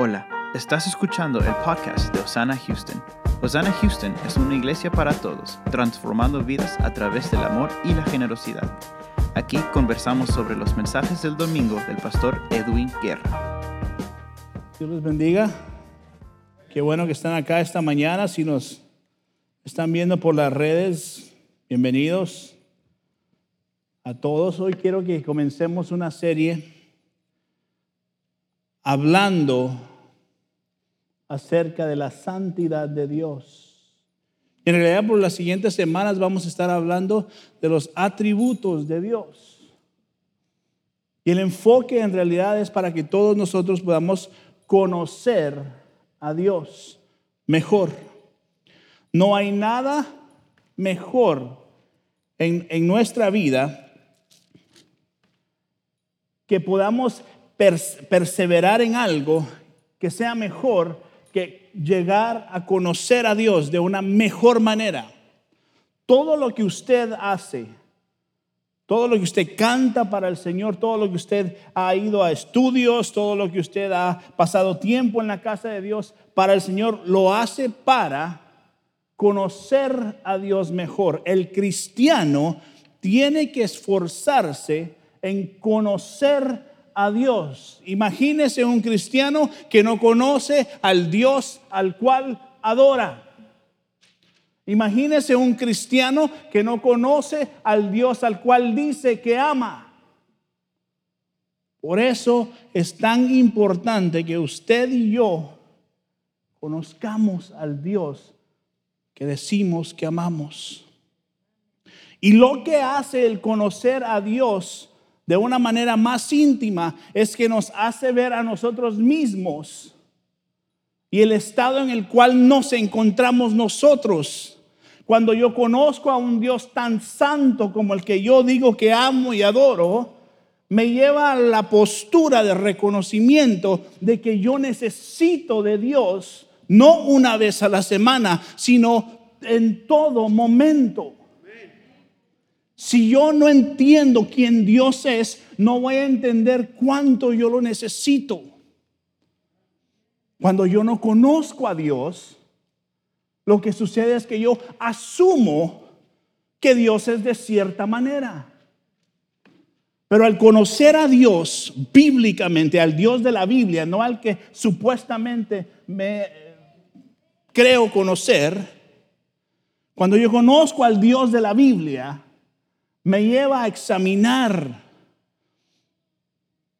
Hola, estás escuchando el podcast de Osana Houston. Osana Houston es una iglesia para todos, transformando vidas a través del amor y la generosidad. Aquí conversamos sobre los mensajes del domingo del pastor Edwin Guerra. Dios les bendiga. Qué bueno que están acá esta mañana. Si nos están viendo por las redes, bienvenidos a todos. Hoy quiero que comencemos una serie hablando acerca de la santidad de Dios. En realidad por las siguientes semanas vamos a estar hablando de los atributos de Dios. Y el enfoque en realidad es para que todos nosotros podamos conocer a Dios mejor. No hay nada mejor en, en nuestra vida que podamos perseverar en algo que sea mejor que llegar a conocer a Dios de una mejor manera. Todo lo que usted hace, todo lo que usted canta para el Señor, todo lo que usted ha ido a estudios, todo lo que usted ha pasado tiempo en la casa de Dios para el Señor, lo hace para conocer a Dios mejor. El cristiano tiene que esforzarse en conocer a Dios. Imagínese un cristiano que no conoce al Dios al cual adora. Imagínese un cristiano que no conoce al Dios al cual dice que ama. Por eso es tan importante que usted y yo conozcamos al Dios que decimos que amamos. Y lo que hace el conocer a Dios de una manera más íntima es que nos hace ver a nosotros mismos y el estado en el cual nos encontramos nosotros. Cuando yo conozco a un Dios tan santo como el que yo digo que amo y adoro, me lleva a la postura de reconocimiento de que yo necesito de Dios, no una vez a la semana, sino en todo momento. Si yo no entiendo quién Dios es, no voy a entender cuánto yo lo necesito. Cuando yo no conozco a Dios, lo que sucede es que yo asumo que Dios es de cierta manera. Pero al conocer a Dios bíblicamente, al Dios de la Biblia, no al que supuestamente me creo conocer, cuando yo conozco al Dios de la Biblia, me lleva a examinar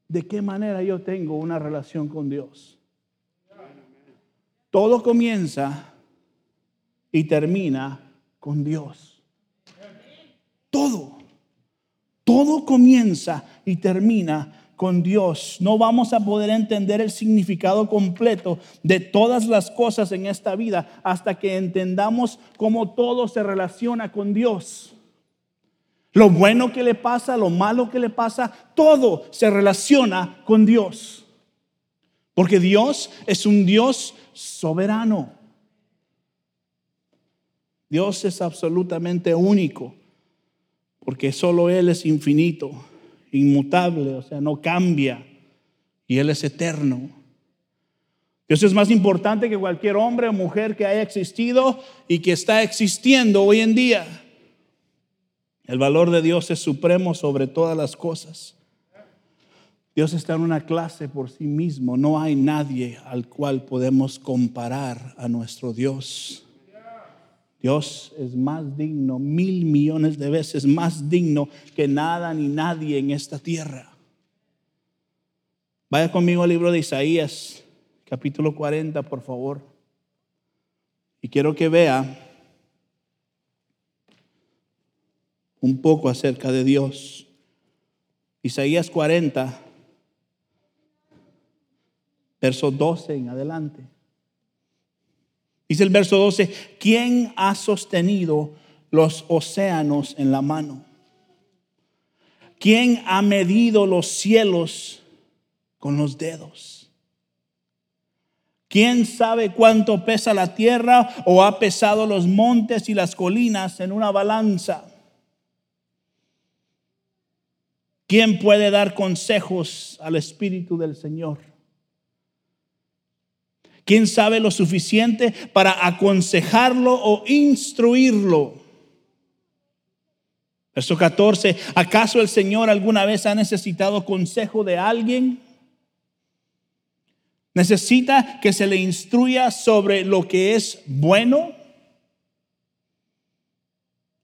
de qué manera yo tengo una relación con Dios. Todo comienza y termina con Dios. Todo. Todo comienza y termina con Dios. No vamos a poder entender el significado completo de todas las cosas en esta vida hasta que entendamos cómo todo se relaciona con Dios. Lo bueno que le pasa, lo malo que le pasa, todo se relaciona con Dios. Porque Dios es un Dios soberano. Dios es absolutamente único, porque solo Él es infinito, inmutable, o sea, no cambia, y Él es eterno. Dios es más importante que cualquier hombre o mujer que haya existido y que está existiendo hoy en día. El valor de Dios es supremo sobre todas las cosas. Dios está en una clase por sí mismo. No hay nadie al cual podemos comparar a nuestro Dios. Dios es más digno, mil millones de veces más digno que nada ni nadie en esta tierra. Vaya conmigo al libro de Isaías, capítulo 40, por favor. Y quiero que vea un poco acerca de Dios. Isaías 40, verso 12 en adelante. Dice el verso 12, ¿quién ha sostenido los océanos en la mano? ¿Quién ha medido los cielos con los dedos? ¿Quién sabe cuánto pesa la tierra o ha pesado los montes y las colinas en una balanza? ¿Quién puede dar consejos al Espíritu del Señor? ¿Quién sabe lo suficiente para aconsejarlo o instruirlo? Verso 14, ¿acaso el Señor alguna vez ha necesitado consejo de alguien? ¿Necesita que se le instruya sobre lo que es bueno?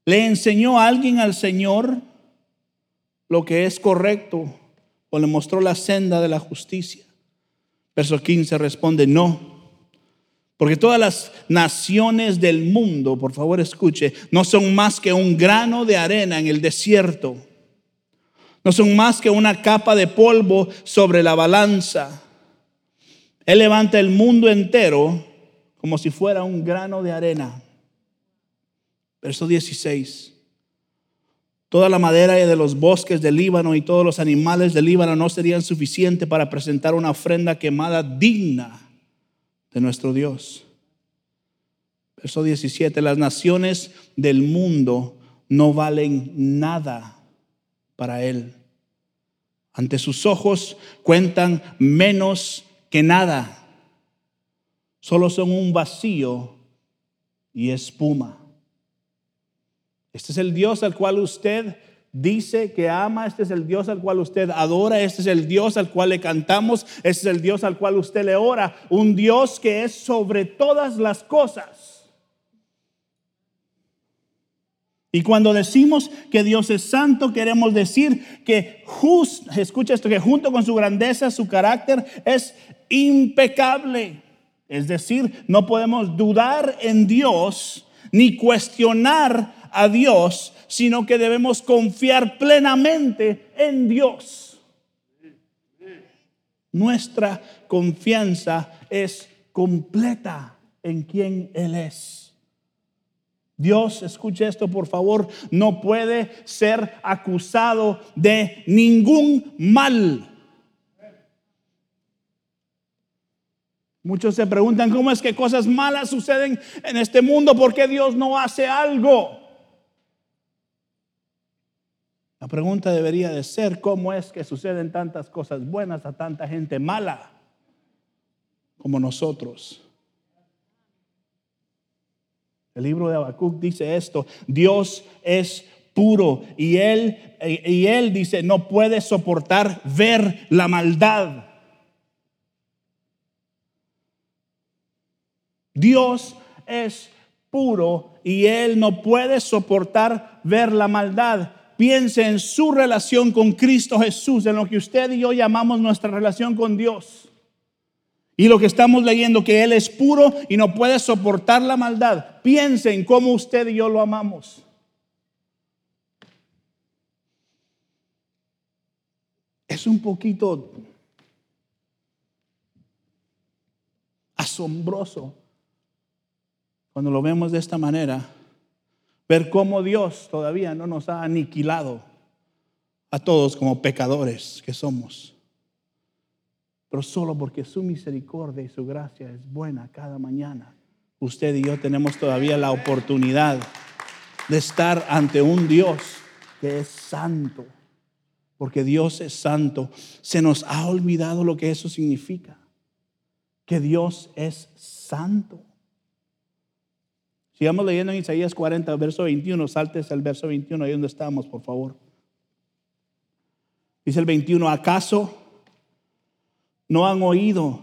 ¿Le enseñó alguien al Señor lo que es correcto o le mostró la senda de la justicia? Verso 15 responde, no. Porque todas las naciones del mundo, por favor escuche, no son más que un grano de arena en el desierto. No son más que una capa de polvo sobre la balanza. Él levanta el mundo entero como si fuera un grano de arena. Verso 16. Toda la madera de los bosques del Líbano y todos los animales del Líbano no serían suficientes para presentar una ofrenda quemada digna de nuestro Dios. Verso 17. Las naciones del mundo no valen nada para Él. Ante sus ojos cuentan menos que nada. Solo son un vacío y espuma. Este es el Dios al cual usted dice que ama, este es el Dios al cual usted adora, este es el Dios al cual le cantamos, este es el Dios al cual usted le ora, un Dios que es sobre todas las cosas. Y cuando decimos que Dios es santo, queremos decir que, escucha esto, que junto con su grandeza, su carácter es impecable. Es decir, no podemos dudar en Dios ni cuestionar a Dios, sino que debemos confiar plenamente en Dios. Nuestra confianza es completa en quien Él es. Dios, escuche esto por favor, no puede ser acusado de ningún mal. Muchos se preguntan cómo es que cosas malas suceden en este mundo, ¿por qué Dios no hace algo? La pregunta debería de ser, ¿cómo es que suceden tantas cosas buenas a tanta gente mala como nosotros? El libro de Habacuc dice esto, Dios es puro y él y él dice, no puede soportar ver la maldad. Dios es puro y él no puede soportar ver la maldad piense en su relación con Cristo Jesús, en lo que usted y yo llamamos nuestra relación con Dios. Y lo que estamos leyendo, que Él es puro y no puede soportar la maldad. Piense en cómo usted y yo lo amamos. Es un poquito asombroso cuando lo vemos de esta manera ver cómo Dios todavía no nos ha aniquilado a todos como pecadores que somos. Pero solo porque su misericordia y su gracia es buena cada mañana, usted y yo tenemos todavía la oportunidad de estar ante un Dios que es santo. Porque Dios es santo. Se nos ha olvidado lo que eso significa. Que Dios es santo. Sigamos leyendo en Isaías 40, verso 21. Saltes al verso 21, ahí donde estamos, por favor. Dice el 21, ¿acaso no han oído?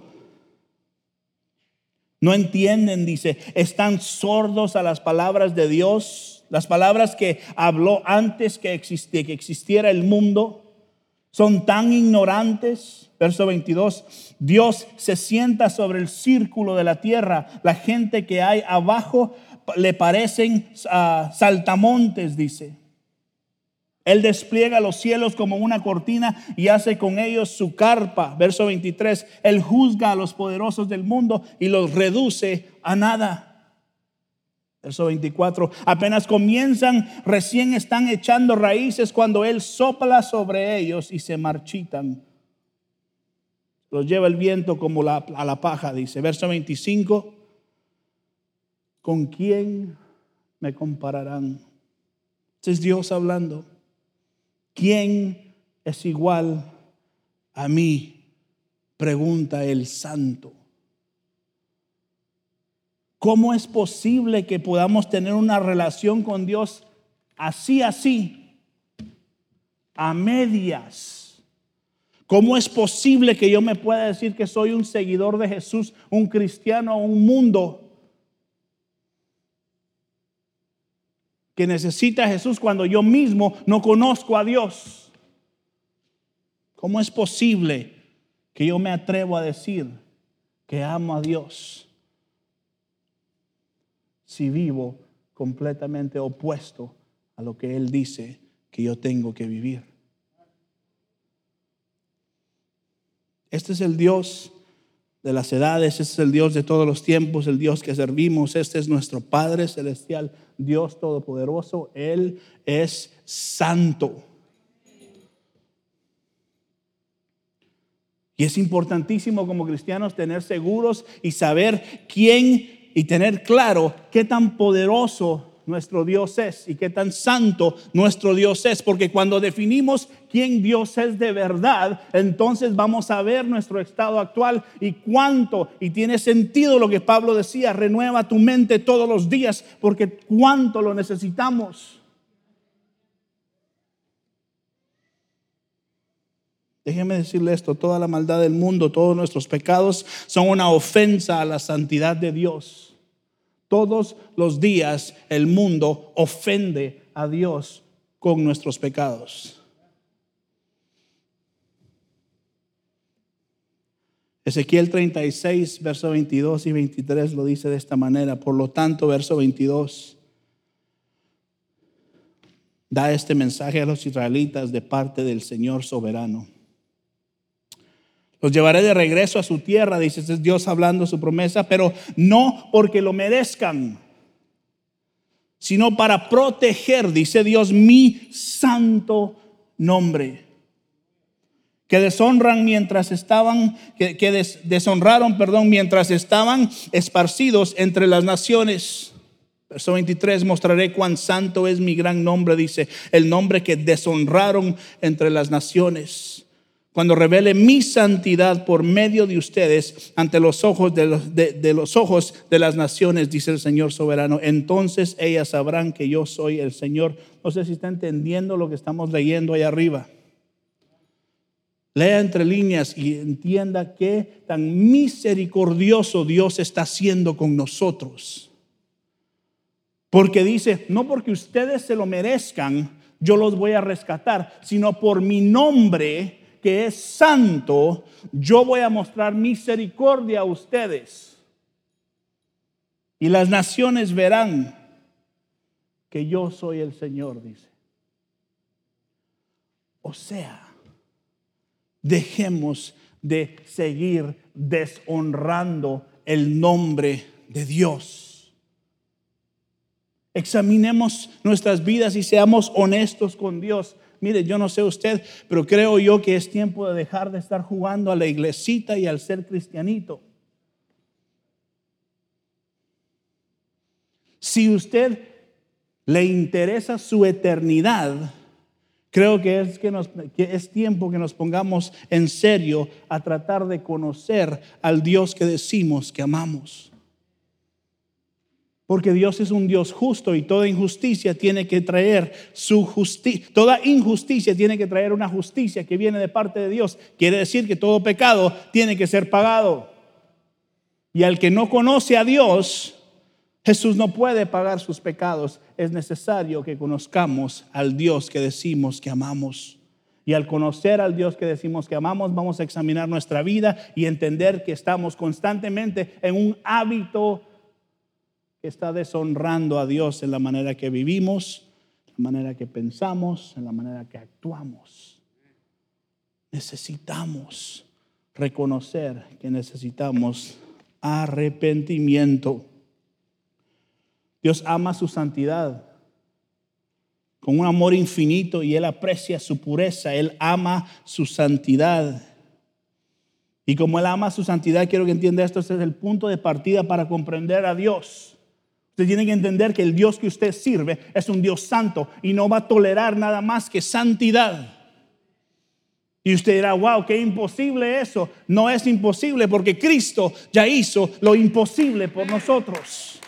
No entienden, dice, están sordos a las palabras de Dios, las palabras que habló antes que, que existiera el mundo. Son tan ignorantes. Verso 22, Dios se sienta sobre el círculo de la tierra. La gente que hay abajo le parecen uh, saltamontes, dice. Él despliega los cielos como una cortina y hace con ellos su carpa. Verso 23. Él juzga a los poderosos del mundo y los reduce a nada. Verso 24. Apenas comienzan, recién están echando raíces cuando Él sopla sobre ellos y se marchitan. Los lleva el viento como la, a la paja, dice. Verso 25. ¿Con quién me compararán? Es Dios hablando. ¿Quién es igual a mí? Pregunta el santo. ¿Cómo es posible que podamos tener una relación con Dios así, así, a medias? ¿Cómo es posible que yo me pueda decir que soy un seguidor de Jesús, un cristiano, un mundo que necesita a Jesús cuando yo mismo no conozco a Dios? ¿Cómo es posible que yo me atrevo a decir que amo a Dios? si vivo completamente opuesto a lo que Él dice que yo tengo que vivir. Este es el Dios de las edades, este es el Dios de todos los tiempos, el Dios que servimos, este es nuestro Padre Celestial, Dios Todopoderoso, Él es santo. Y es importantísimo como cristianos tener seguros y saber quién y tener claro qué tan poderoso nuestro Dios es y qué tan santo nuestro Dios es, porque cuando definimos quién Dios es de verdad, entonces vamos a ver nuestro estado actual y cuánto, y tiene sentido lo que Pablo decía, renueva tu mente todos los días, porque cuánto lo necesitamos. Déjeme decirle esto, toda la maldad del mundo, todos nuestros pecados son una ofensa a la santidad de Dios. Todos los días el mundo ofende a Dios con nuestros pecados. Ezequiel 36, verso 22 y 23 lo dice de esta manera. Por lo tanto, verso 22 da este mensaje a los israelitas de parte del Señor soberano. Los llevaré de regreso a su tierra, dice es Dios hablando su promesa, pero no porque lo merezcan, sino para proteger, dice Dios, mi santo nombre. Que deshonran mientras estaban, que, deshonraron, perdón, mientras estaban esparcidos entre las naciones. Verso 23, mostraré cuán santo es mi gran nombre, dice, el nombre que deshonraron entre las naciones cuando revele mi santidad por medio de ustedes ante los ojos de los, ojos de las naciones, dice el Señor soberano, entonces ellas sabrán que yo soy el Señor. No sé si está entendiendo lo que estamos leyendo ahí arriba. Lea entre líneas y entienda qué tan misericordioso Dios está haciendo con nosotros. Porque dice, no porque ustedes se lo merezcan, yo los voy a rescatar, sino por mi nombre que es santo, yo voy a mostrar misericordia a ustedes. Y las naciones verán que yo soy el Señor, dice. O sea, dejemos de seguir deshonrando el nombre de Dios. Examinemos nuestras vidas y seamos honestos con Dios. Mire, yo no sé usted, pero creo yo que es tiempo de dejar de estar jugando a la iglesita y al ser cristianito. Si usted le interesa su eternidad, creo que es, que, que es tiempo que nos pongamos en serio a tratar de conocer al Dios que decimos que amamos. Porque Dios es un Dios justo y toda injusticia tiene que traer su justicia. Toda injusticia tiene que traer una justicia que viene de parte de Dios. Quiere decir que todo pecado tiene que ser pagado. Y al que no conoce a Dios, Jesús no puede pagar sus pecados. Es necesario que conozcamos al Dios que decimos que amamos. Y al conocer al Dios que decimos que amamos, vamos a examinar nuestra vida y entender que estamos constantemente en un hábito que está deshonrando a Dios en la manera que vivimos, en la manera que pensamos, en la manera que actuamos. Necesitamos reconocer que necesitamos arrepentimiento. Dios ama su santidad con un amor infinito y Él aprecia su pureza, Él ama su santidad. Y como Él ama su santidad, quiero que entienda esto, este es el punto de partida para comprender a Dios. Usted tiene que entender que el Dios que usted sirve es un Dios santo y no va a tolerar nada más que santidad. Y usted dirá, wow, qué imposible eso. No es imposible porque Cristo ya hizo lo imposible por nosotros.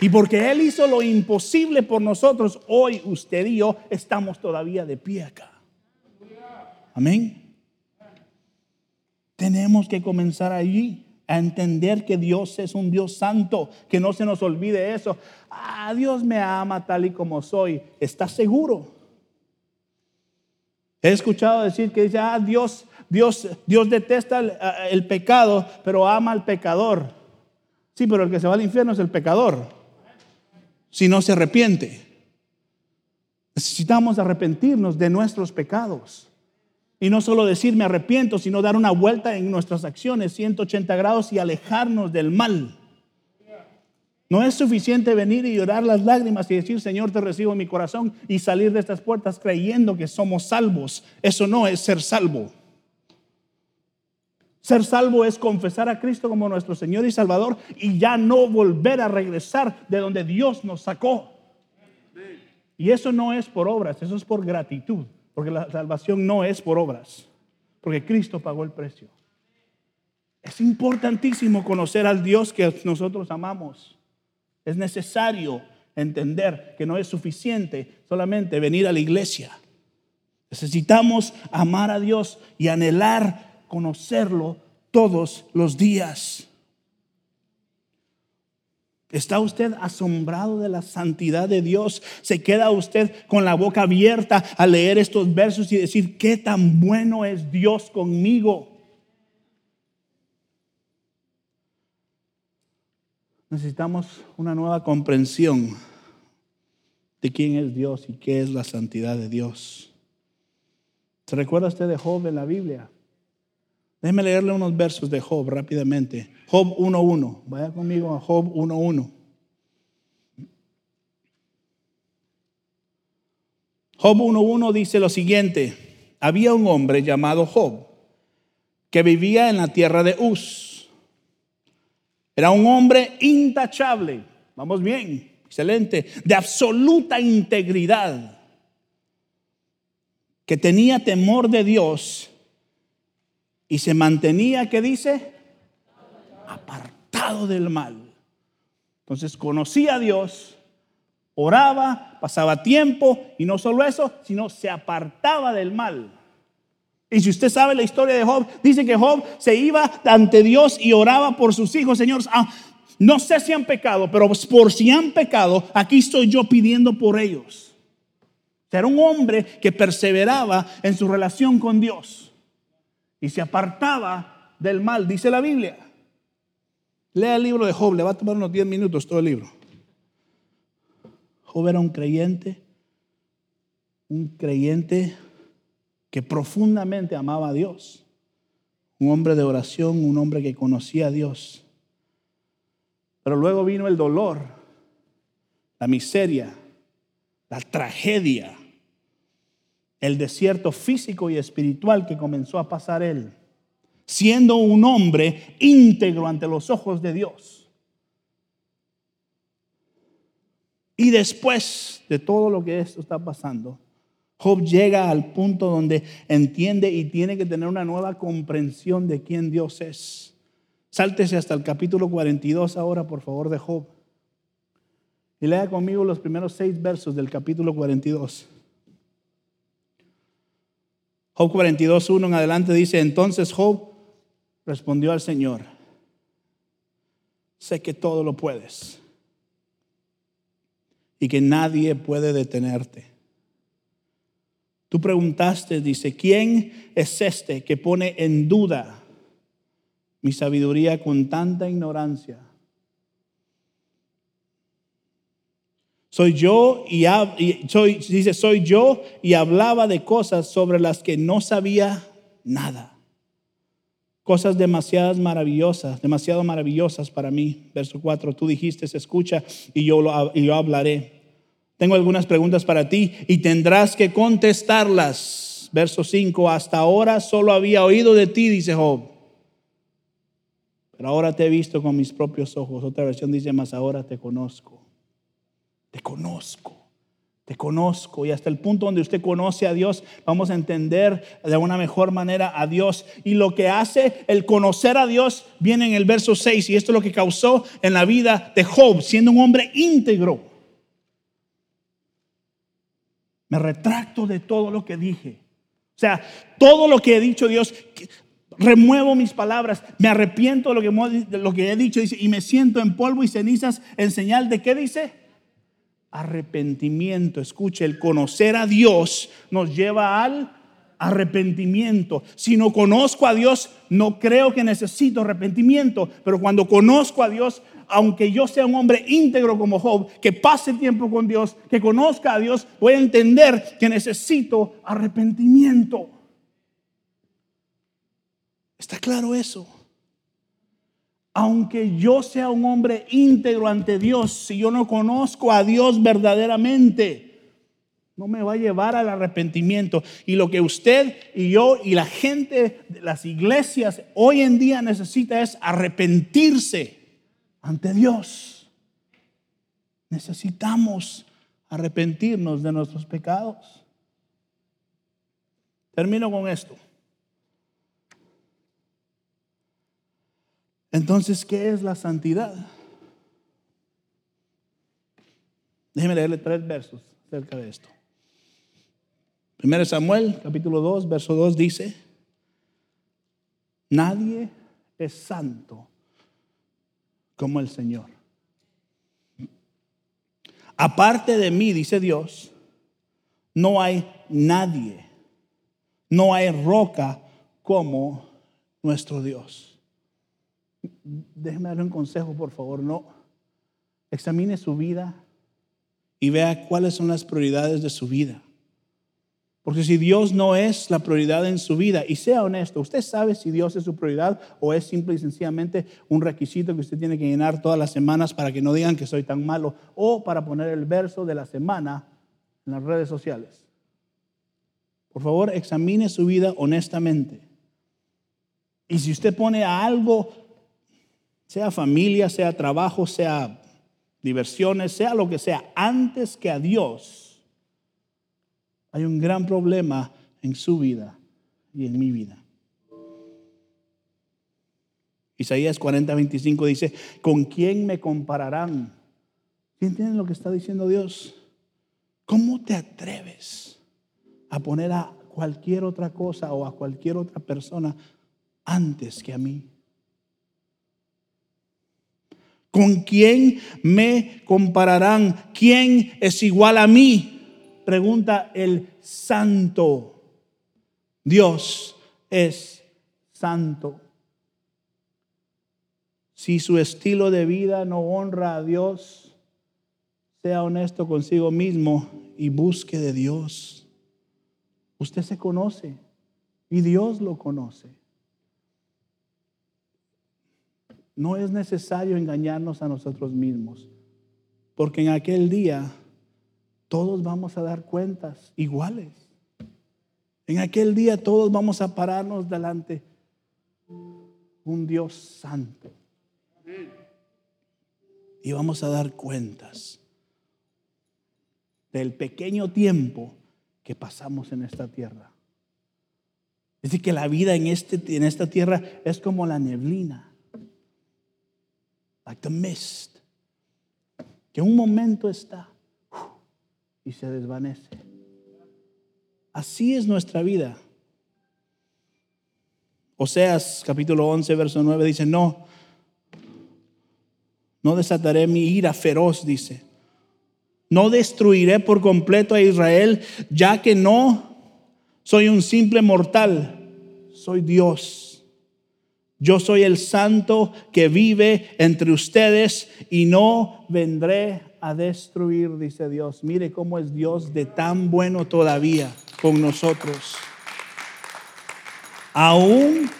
Y porque Él hizo lo imposible por nosotros, hoy usted y yo estamos todavía de pie acá. Amén. Tenemos que comenzar allí a entender que Dios es un Dios santo, que no se nos olvide eso. Ah, Dios me ama tal y como soy. ¿Estás seguro? He escuchado decir que ya ah, Dios, Dios, Dios detesta el, pecado, pero ama al pecador. Sí, pero el que se va al infierno es el pecador. Si no se arrepiente. Necesitamos arrepentirnos de nuestros pecados. Y no solo decir me arrepiento, sino dar una vuelta en nuestras acciones 180 grados y alejarnos del mal. No es suficiente venir y llorar las lágrimas y decir, Señor, te recibo en mi corazón y salir de estas puertas creyendo que somos salvos. Eso no es ser salvo. Ser salvo es confesar a Cristo como nuestro Señor y Salvador y ya no volver a regresar de donde Dios nos sacó. Y eso no es por obras, eso es por gratitud, porque la salvación no es por obras, porque Cristo pagó el precio. Es importantísimo conocer al Dios que nosotros amamos. Es necesario entender que no es suficiente solamente venir a la iglesia. Necesitamos amar a Dios y anhelar conocerlo todos los días. ¿Está usted asombrado de la santidad de Dios? ¿Se queda usted con la boca abierta a leer estos versos y decir, qué tan bueno es Dios conmigo? necesitamos una nueva comprensión de quién es Dios y qué es la santidad de Dios. ¿Se recuerda usted de Job en la Biblia? Déjeme leerle unos versos de Job rápidamente. Job 1.1. Vaya conmigo a Job 1.1. Job 1.1 dice lo siguiente. Había un hombre llamado Job que vivía en la tierra de Uz era un hombre intachable, vamos bien, excelente, de absoluta integridad, que tenía temor de Dios y se mantenía, ¿qué dice? Apartado del mal. Entonces conocía a Dios, oraba, pasaba tiempo y no solo eso, sino se apartaba del mal. Y si usted sabe la historia de Job, dice que Job se iba ante Dios y oraba por sus hijos. Señor, ah, no sé si han pecado, pero por si han pecado, aquí estoy yo pidiendo por ellos. Era un hombre que perseveraba en su relación con Dios y se apartaba del mal, dice la Biblia. Lea el libro de Job, le va a tomar unos 10 minutos todo el libro. Job era un creyente, un creyente que profundamente amaba a Dios. Un hombre de oración, un hombre que conocía a Dios. Pero luego vino el dolor, la miseria, la tragedia, el desierto físico y espiritual que comenzó a pasar él, siendo un hombre íntegro ante los ojos de Dios. Y después de todo lo que esto está pasando, Job llega al punto donde entiende y tiene que tener una nueva comprensión de quién Dios es. Sáltese hasta el capítulo 42 ahora, por favor, de Job. Y lea conmigo los primeros seis versos del capítulo 42. Job 42, 1 en adelante dice, entonces Job respondió al Señor, sé que todo lo puedes y que nadie puede detenerte. Tú preguntaste, dice, ¿quién es este que pone en duda mi sabiduría con tanta ignorancia? Soy yo y, dice, soy yo y hablaba de cosas sobre las que no sabía nada. Cosas demasiadas maravillosas, demasiado maravillosas para mí. Verso 4, tú dijiste, escucha y yo, y yo hablaré. Tengo algunas preguntas para ti y tendrás que contestarlas. Verso 5, hasta ahora solo había oído de ti, dice Job. Pero ahora te he visto con mis propios ojos. Otra versión dice, más ahora te conozco. Te conozco. te conozco y hasta el punto donde usted conoce a Dios, vamos a entender de una mejor manera a Dios. Y lo que hace el conocer a Dios viene en el verso 6 y esto es lo que causó en la vida de Job, siendo un hombre íntegro. Me retracto de todo lo que dije. O sea, todo lo que he dicho Dios, remuevo mis palabras, me arrepiento de lo que, he dicho dice, y me siento en polvo y cenizas en señal de qué dice arrepentimiento. Escuche, el conocer a Dios nos lleva al arrepentimiento. Si no conozco a Dios, no creo que necesito arrepentimiento, pero cuando conozco a Dios, aunque yo sea un hombre íntegro como Job, que pase tiempo con Dios, que conozca a Dios, voy a entender que necesito arrepentimiento. ¿Está claro eso? Aunque yo sea un hombre íntegro ante Dios, si yo no conozco a Dios verdaderamente, no me va a llevar al arrepentimiento. Y lo que usted y yo y la gente de las iglesias hoy en día necesita es arrepentirse ante Dios. Necesitamos arrepentirnos de nuestros pecados. Termino con esto. Entonces, ¿qué es la santidad? Déjeme leerle tres versos acerca de esto. Primero Samuel, capítulo 2, verso 2 dice, nadie es santo como el Señor. Aparte de mí, dice Dios, no hay nadie, no hay roca como nuestro Dios déjeme darle un consejo, por favor, no. Examine su vida y vea cuáles son las prioridades de su vida. Porque si Dios no es la prioridad en su vida, y sea honesto, usted sabe si Dios es su prioridad o es simple y sencillamente un requisito que usted tiene que llenar todas las semanas para que no digan que soy tan malo o para poner el verso de la semana en las redes sociales. Por favor, examine su vida honestamente. Y si usted pone a algo sea familia, sea trabajo, sea diversiones, sea lo que sea, antes que a Dios, hay un gran problema en su vida y en mi vida. Isaías 40, 25 dice, ¿con quién me compararán? ¿Entienden lo que está diciendo Dios? ¿Cómo te atreves a poner a cualquier otra cosa o a cualquier otra persona antes que a mí? ¿Con quién me compararán? ¿Quién es igual a mí? Pregunta el santo. Dios es santo. Si su estilo de vida no honra a Dios, sea honesto consigo mismo y busque de Dios. Usted se conoce y Dios lo conoce. No es necesario engañarnos a nosotros mismos, porque en aquel día todos vamos a dar cuentas iguales. En aquel día todos vamos a pararnos delante un Dios santo. Y vamos a dar cuentas del pequeño tiempo que pasamos en esta tierra. Es decir, que la vida en, este, en esta tierra es como la neblina like the mist, que un momento está y se desvanece. Así es nuestra vida. Oseas capítulo 11, verso 9 dice, no, no desataré mi ira feroz, dice. No destruiré por completo a Israel, ya que no soy un simple mortal, soy Dios yo soy el santo que vive entre ustedes y no vendré a destruir, dice Dios. Mire cómo es Dios de tan bueno todavía con nosotros. Aún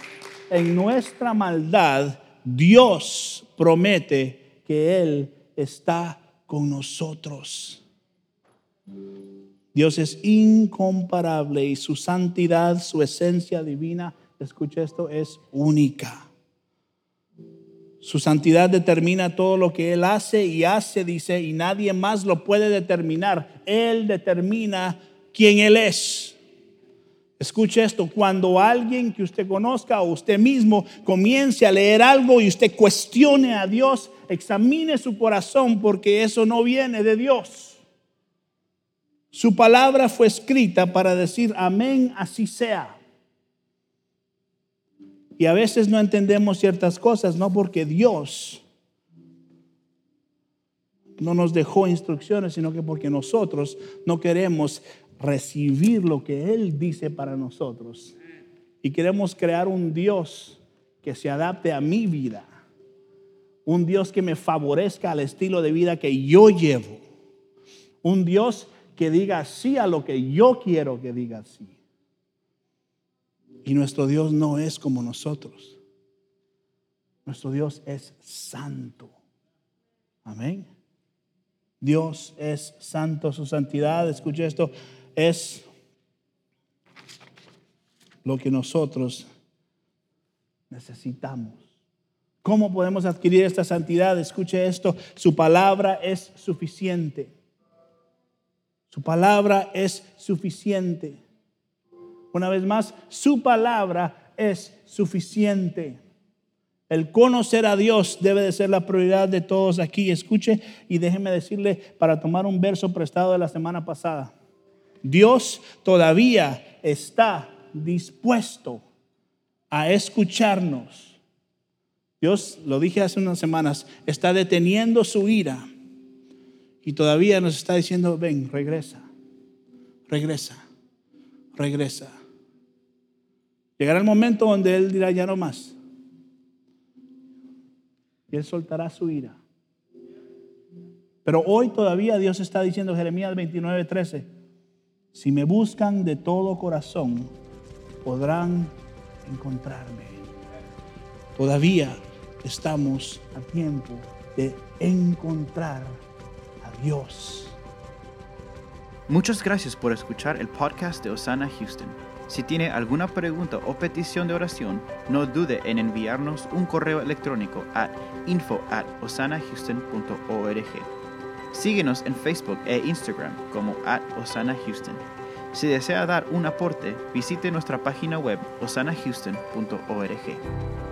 en nuestra maldad, Dios promete que Él está con nosotros. Dios es incomparable y su santidad, su esencia divina, escucha esto, es única. Su santidad determina todo lo que Él hace y hace, dice, y nadie más lo puede determinar. Él determina quién Él es. Escuche esto, cuando alguien que usted conozca o usted mismo comience a leer algo y usted cuestione a Dios, examine su corazón porque eso no viene de Dios. Su palabra fue escrita para decir amén, así sea. Y a veces no entendemos ciertas cosas, no porque Dios no nos dejó instrucciones, sino que porque nosotros no queremos recibir lo que Él dice para nosotros. Y queremos crear un Dios que se adapte a mi vida. Un Dios que me favorezca al estilo de vida que yo llevo. Un Dios que diga sí a lo que yo quiero que diga sí. Y nuestro Dios no es como nosotros. Nuestro Dios es santo. Amén. Dios es santo, su santidad, escuche esto, es lo que nosotros necesitamos. ¿Cómo podemos adquirir esta santidad? Escuche esto, su palabra es suficiente. Su palabra es suficiente. Una vez más, su palabra es suficiente. El conocer a Dios debe de ser la prioridad de todos aquí. Escuche y déjeme decirle para tomar un verso prestado de la semana pasada. Dios todavía está dispuesto a escucharnos. Dios, lo dije hace unas semanas, está deteniendo su ira y todavía nos está diciendo, ven, regresa, regresa, regresa. Llegará el momento donde Él dirá ya no más. Y Él soltará su ira. Pero hoy todavía Dios está diciendo, Jeremías 29, 13, si me buscan de todo corazón, podrán encontrarme. Todavía estamos a tiempo de encontrar a Dios. Muchas gracias por escuchar el podcast de Osana Houston. Si tiene alguna pregunta o petición de oración, no dude en enviarnos un correo electrónico a info at. Síguenos en Facebook e Instagram como at Osana Houston. Si desea dar un aporte, visite nuestra página web osanahouston.org.